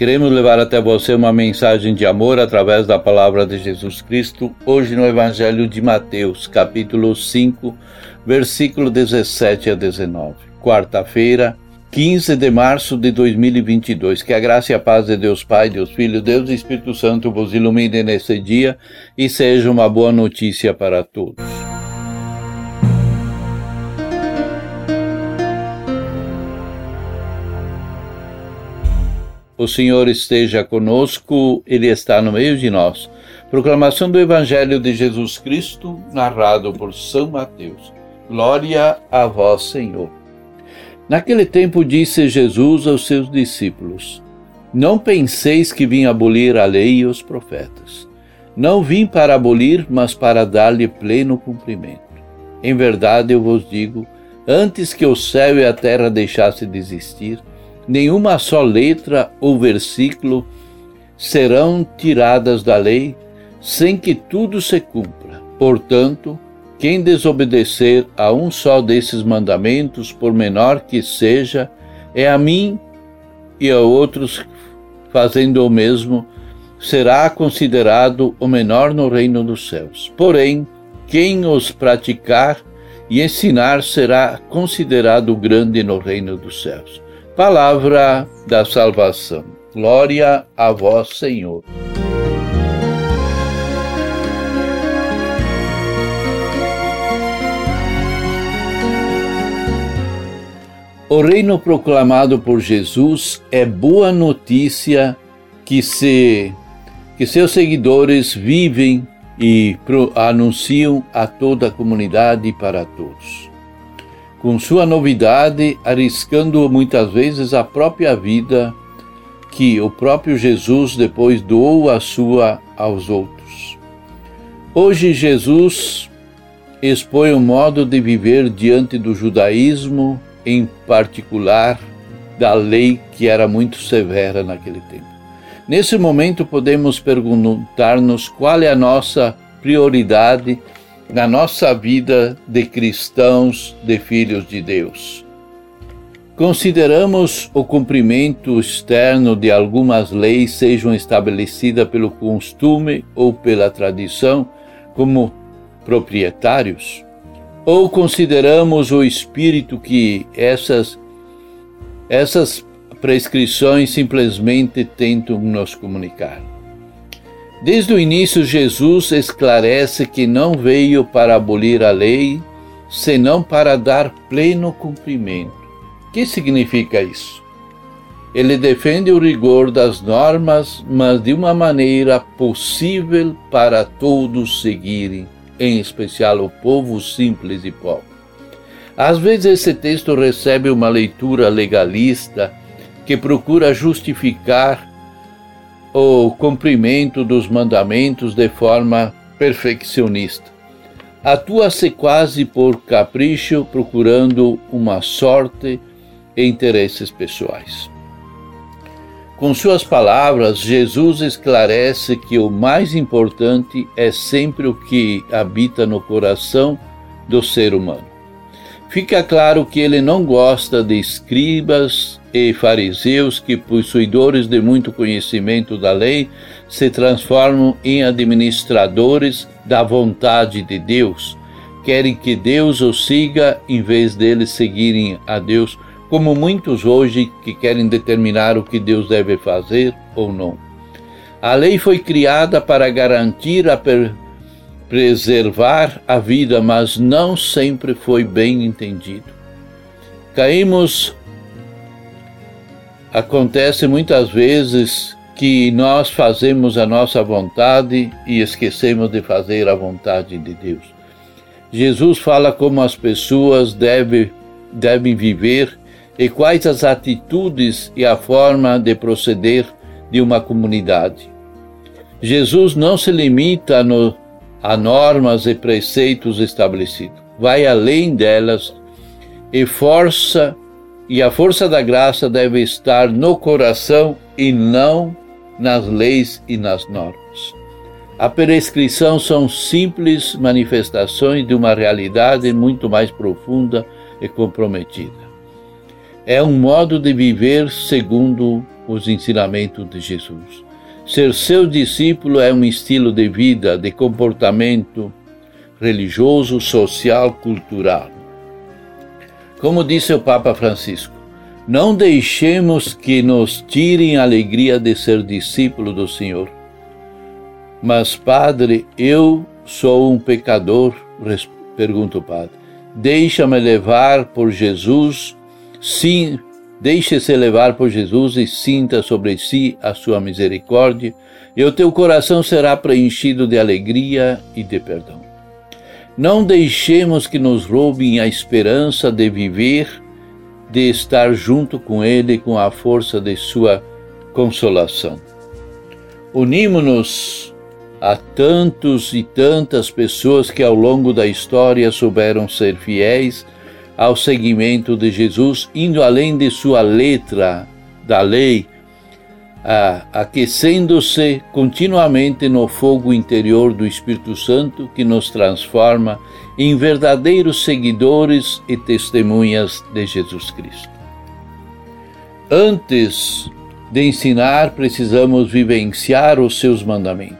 Queremos levar até você uma mensagem de amor através da palavra de Jesus Cristo, hoje no Evangelho de Mateus, capítulo 5, versículo 17 a 19. Quarta-feira, 15 de março de 2022. Que a graça e a paz de Deus Pai, Deus Filho, Deus e Espírito Santo vos ilumine nesse dia e seja uma boa notícia para todos. O Senhor esteja conosco, Ele está no meio de nós. Proclamação do Evangelho de Jesus Cristo, narrado por São Mateus. Glória a vós, Senhor. Naquele tempo disse Jesus aos seus discípulos: Não penseis que vim abolir a lei e os profetas. Não vim para abolir, mas para dar-lhe pleno cumprimento. Em verdade eu vos digo, antes que o céu e a terra deixassem de existir, nenhuma só letra ou versículo serão tiradas da lei sem que tudo se cumpra. Portanto, quem desobedecer a um só desses mandamentos, por menor que seja, é a mim e a outros fazendo o mesmo, será considerado o menor no reino dos céus. Porém, quem os praticar e ensinar será considerado grande no reino dos céus. Palavra da salvação. Glória a vós, Senhor. O reino proclamado por Jesus é boa notícia que se que seus seguidores vivem e anunciam a toda a comunidade e para todos com sua novidade, arriscando muitas vezes a própria vida que o próprio Jesus depois doou a sua aos outros. Hoje Jesus expõe o modo de viver diante do judaísmo, em particular da lei que era muito severa naquele tempo. Nesse momento podemos perguntar-nos qual é a nossa prioridade na nossa vida de cristãos, de filhos de Deus. Consideramos o cumprimento externo de algumas leis, sejam estabelecidas pelo costume ou pela tradição, como proprietários? Ou consideramos o espírito que essas, essas prescrições simplesmente tentam nos comunicar? Desde o início, Jesus esclarece que não veio para abolir a lei, senão para dar pleno cumprimento. O que significa isso? Ele defende o rigor das normas, mas de uma maneira possível para todos seguirem, em especial o povo simples e pobre. Às vezes esse texto recebe uma leitura legalista que procura justificar o cumprimento dos mandamentos de forma perfeccionista. Atua-se quase por capricho, procurando uma sorte e interesses pessoais. Com suas palavras, Jesus esclarece que o mais importante é sempre o que habita no coração do ser humano. Fica claro que ele não gosta de escribas e fariseus que, possuidores de muito conhecimento da lei, se transformam em administradores da vontade de Deus. Querem que Deus os siga em vez deles seguirem a Deus, como muitos hoje que querem determinar o que Deus deve fazer ou não. A lei foi criada para garantir a per preservar a vida, mas não sempre foi bem entendido. Caímos Acontece muitas vezes que nós fazemos a nossa vontade e esquecemos de fazer a vontade de Deus. Jesus fala como as pessoas devem, devem viver e quais as atitudes e a forma de proceder de uma comunidade. Jesus não se limita no, a normas e preceitos estabelecidos. Vai além delas e força e a força da graça deve estar no coração e não nas leis e nas normas. A prescrição são simples manifestações de uma realidade muito mais profunda e comprometida. É um modo de viver segundo os ensinamentos de Jesus. Ser seu discípulo é um estilo de vida, de comportamento religioso, social, cultural. Como disse o Papa Francisco, não deixemos que nos tirem a alegria de ser discípulo do Senhor. Mas, Padre, eu sou um pecador, pergunta o Padre. Deixa-me levar por Jesus, sim, Deixe-se levar por Jesus e sinta sobre si a sua misericórdia, e o teu coração será preenchido de alegria e de perdão. Não deixemos que nos roubem a esperança de viver, de estar junto com Ele com a força de sua consolação. Unimos-nos a tantos e tantas pessoas que ao longo da história souberam ser fiéis ao seguimento de Jesus, indo além de sua letra da lei, aquecendo-se continuamente no fogo interior do Espírito Santo que nos transforma em verdadeiros seguidores e testemunhas de Jesus Cristo. Antes de ensinar, precisamos vivenciar os seus mandamentos.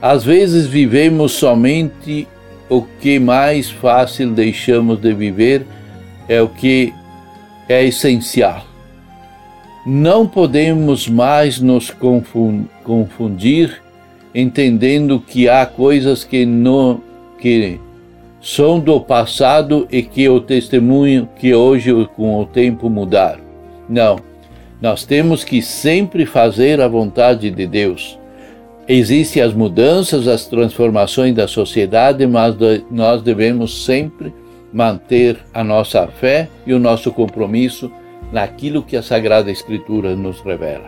Às vezes vivemos somente o que mais fácil deixamos de viver é o que é essencial. Não podemos mais nos confundir entendendo que há coisas que não que são do passado e que o testemunho que hoje com o tempo mudaram. Não. Nós temos que sempre fazer a vontade de Deus Existem as mudanças, as transformações da sociedade, mas nós devemos sempre manter a nossa fé e o nosso compromisso naquilo que a Sagrada Escritura nos revela.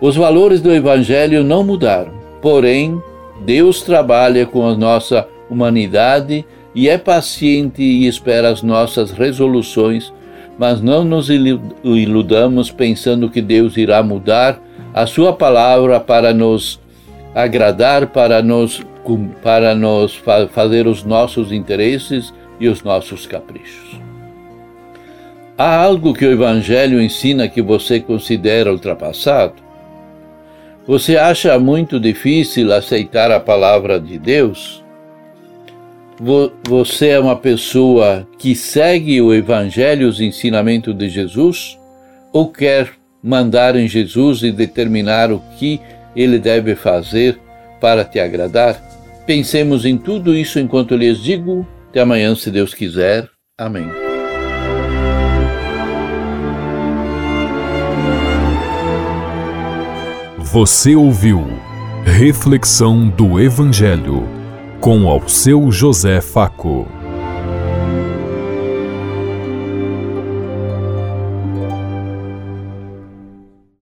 Os valores do Evangelho não mudaram, porém, Deus trabalha com a nossa humanidade e é paciente e espera as nossas resoluções, mas não nos iludamos pensando que Deus irá mudar a Sua palavra para nos agradar para nos, para nos fazer os nossos interesses e os nossos caprichos. Há algo que o Evangelho ensina que você considera ultrapassado? Você acha muito difícil aceitar a palavra de Deus? Você é uma pessoa que segue o Evangelho, os ensinamentos de Jesus? Ou quer mandar em Jesus e determinar o que ele deve fazer para te agradar? Pensemos em tudo isso enquanto lhes digo. Até amanhã, se Deus quiser. Amém. Você ouviu Reflexão do Evangelho com ao seu José Faco.